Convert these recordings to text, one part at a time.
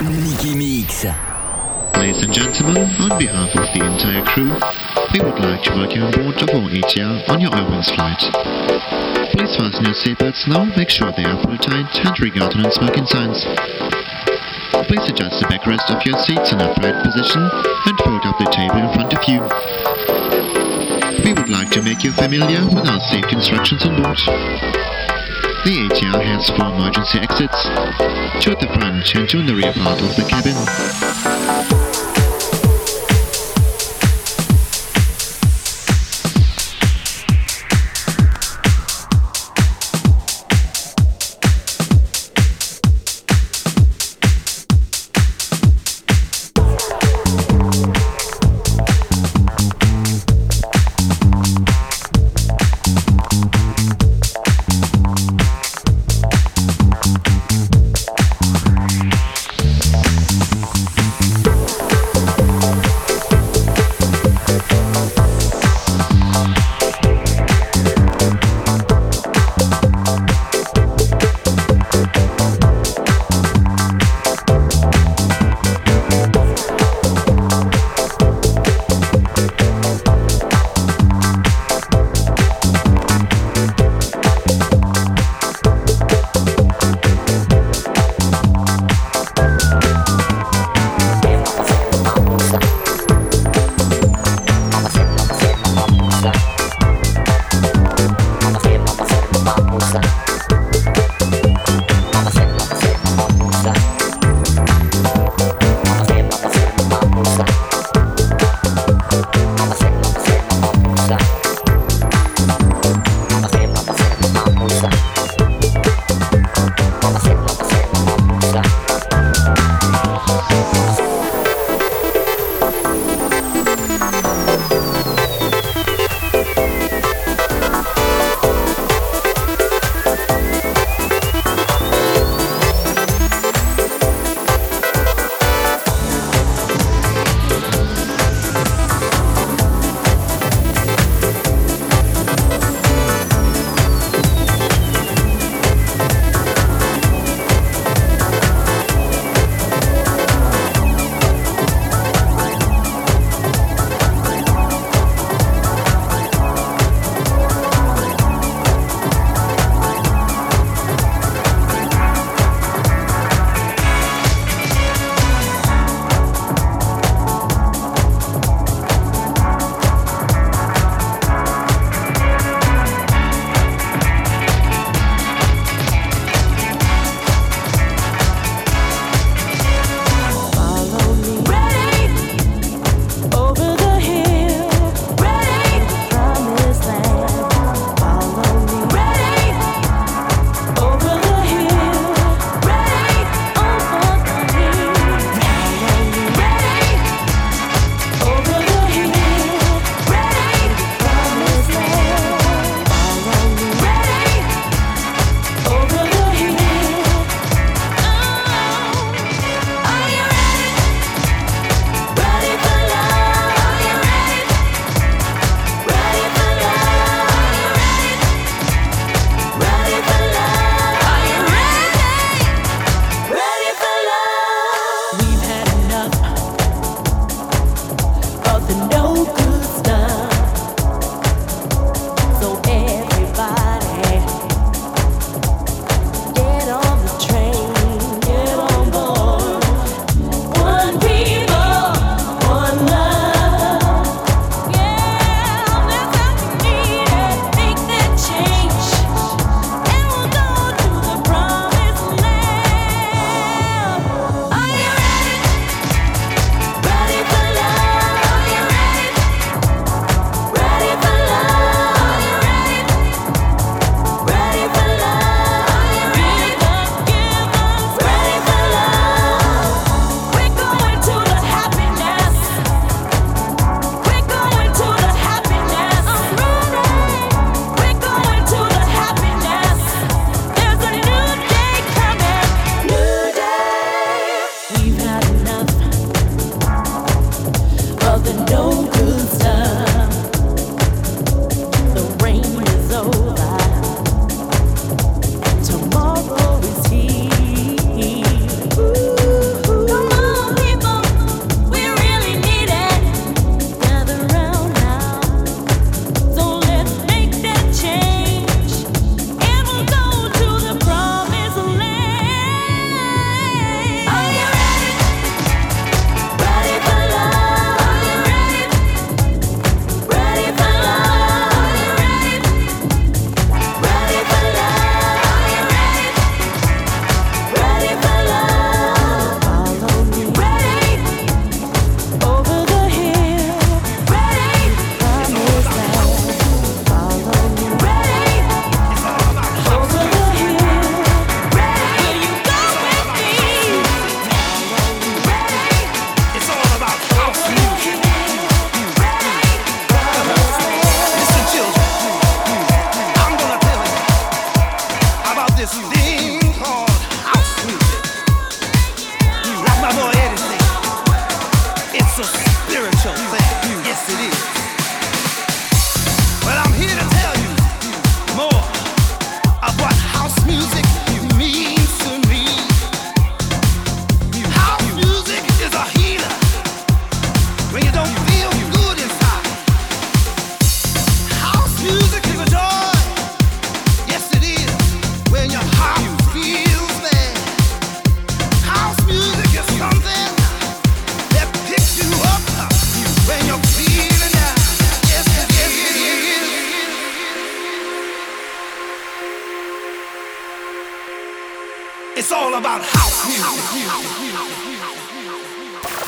Mix. Ladies and gentlemen, on behalf of the entire crew, we would like to welcome you on board of our ATR on your Eurowings flight. Please fasten your seatbelts now, make sure they are fully tight, and regard non-smoking signs. Please adjust the backrest of your seats in upright position and fold up the table in front of you. We would like to make you familiar with our safety instructions on board. The ATR has four emergency exits, two at the front and two in the rear part of the cabin.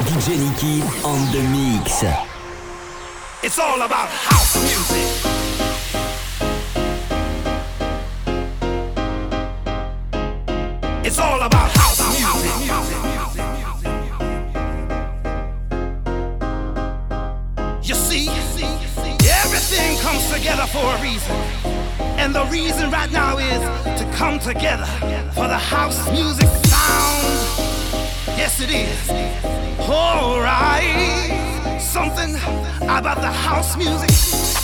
DJ Nicky on the mix. It's all about house music. It's all about house music. You see, everything comes together for a reason. And the reason right now is to come together for the house music sound. Yes, it is. Alright, something about the house music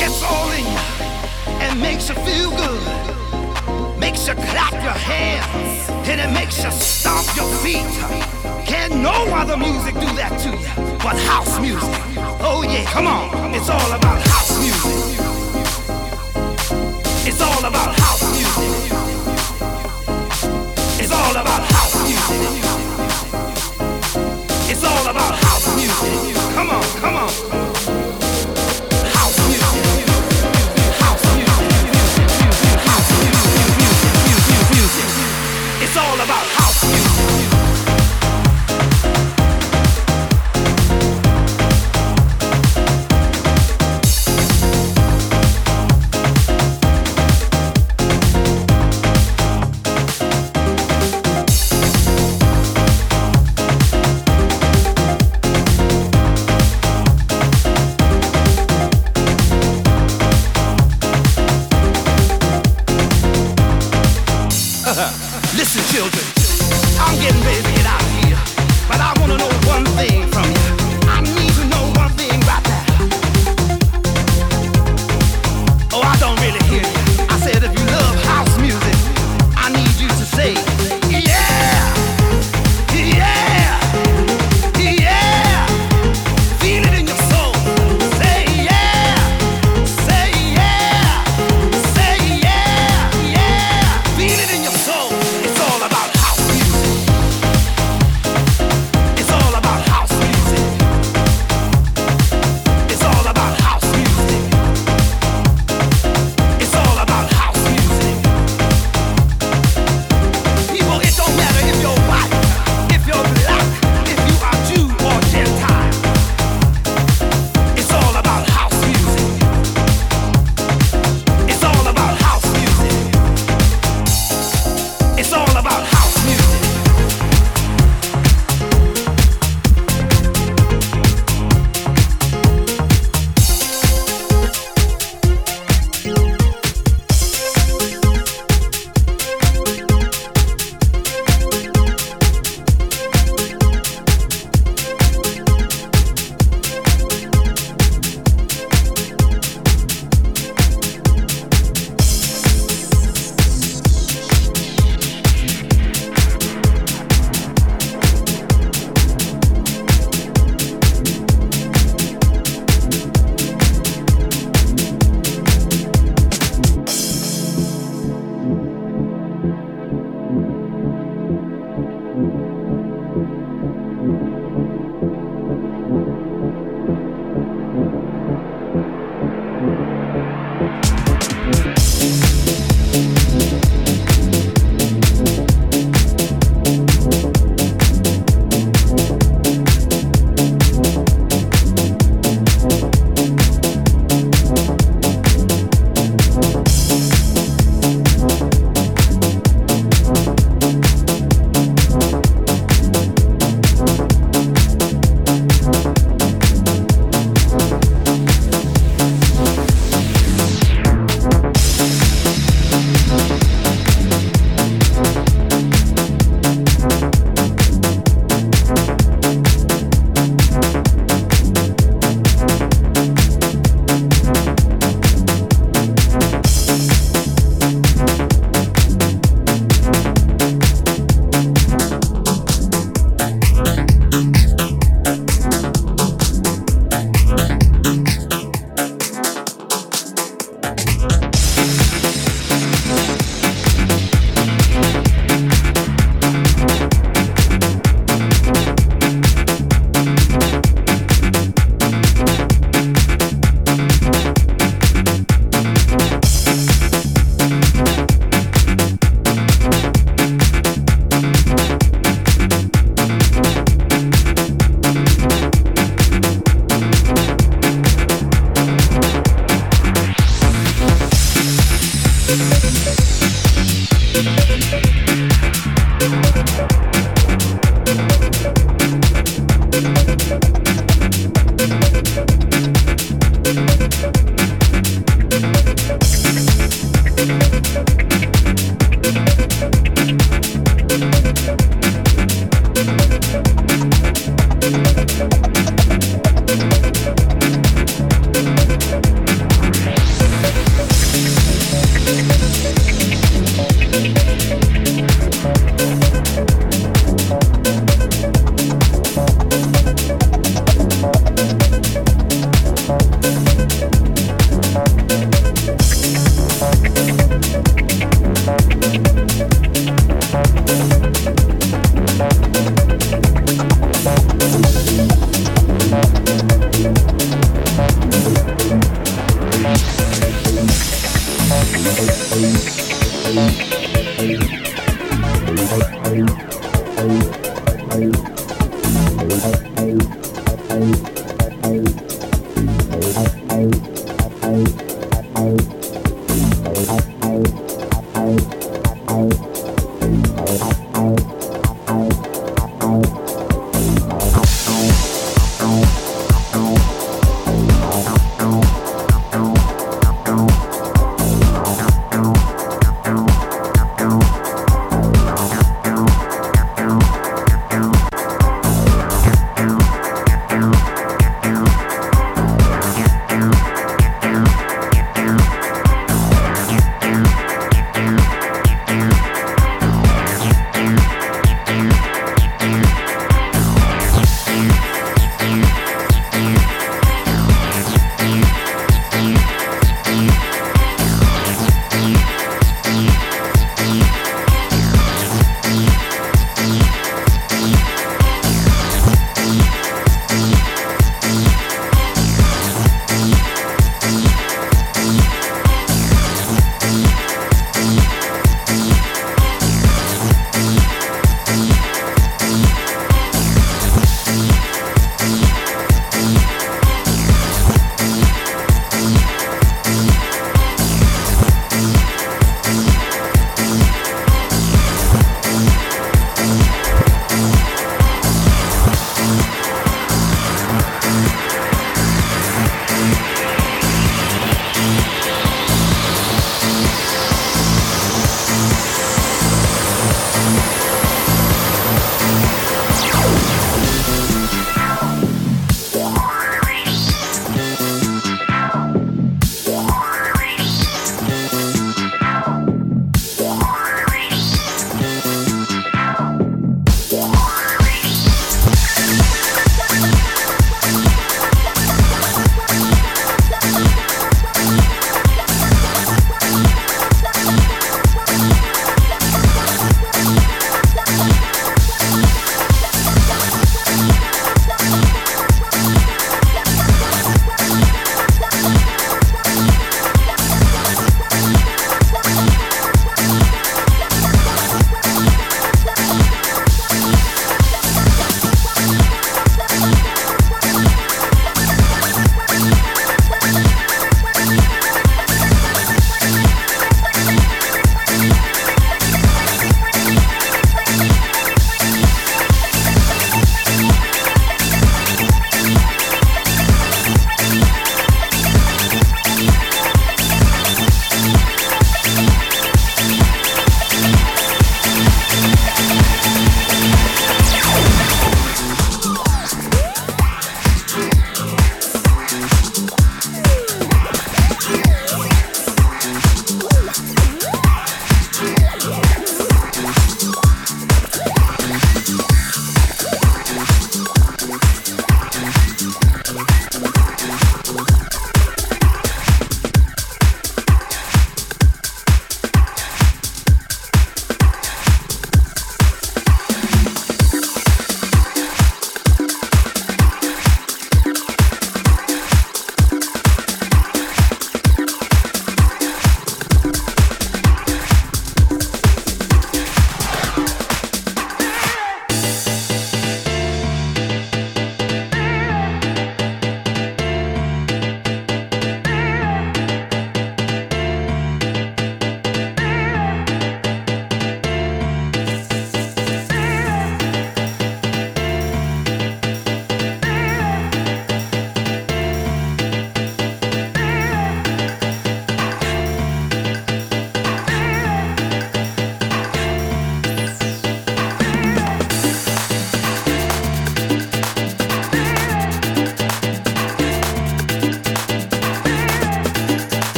gets all in you and makes you feel good. Makes you clap your hands and it makes you stomp your feet. Can't no other music do that to you but house music. Oh yeah, come on, it's all about house music. It's all about house music. It's all about house music. It's all about house music. Come on, come on. House music. House music. Music. Music. Music. Music. It's all about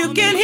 you can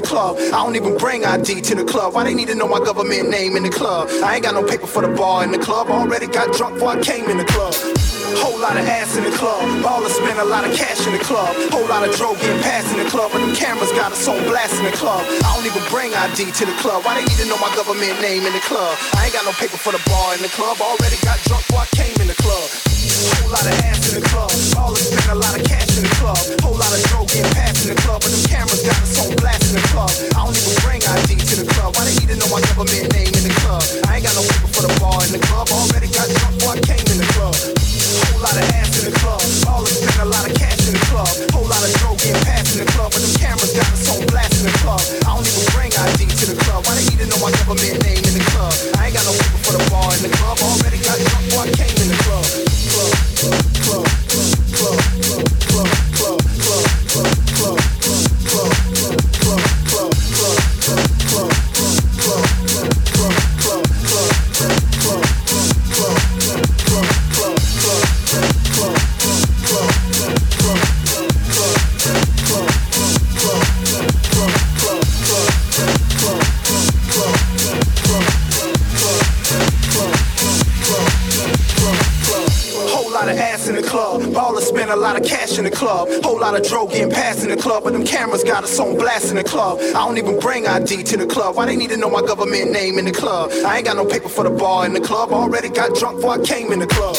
the club. I don't even bring ID to the club. Why they need to know my government name in the club? I ain't got no paper for the bar in the club. Already got drunk before I came in the club. Whole lot of ass in the club. Ballers spend a lot of cash in the club. Whole lot of dro getting passed in the club, but them cameras got us on blast in the club. I don't even bring ID to the club. Why they need to know my government name in the club? I ain't got no paper for the bar in the club. Already got drunk before I came in the club. Whole lot of ass in the club. Ballers spend a lot of club. I don't even bring ID to the club. Why they need to know my government name in the club? I ain't got no paper for the bar in the club. Already got drunk before I came in the club.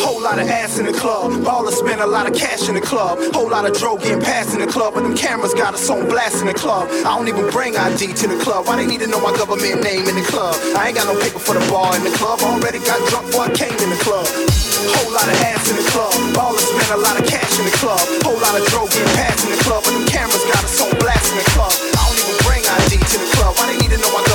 Whole lot of ass in the club. Ballers spend a lot of cash in the club. Whole lot of dro getting passed in the club, but them cameras got us on blast in the club. I don't even bring ID to the club. Why they need to know my government name in the club? I ain't got no paper for the bar in the club. Already got drunk before I came in the club. Whole lot of ass in the club. Ballers spend a lot of cash in the club. Whole lot of dro getting passed in the club, but them cameras got us on blast in the club. I don't even bring ID to the club. Why they need to know my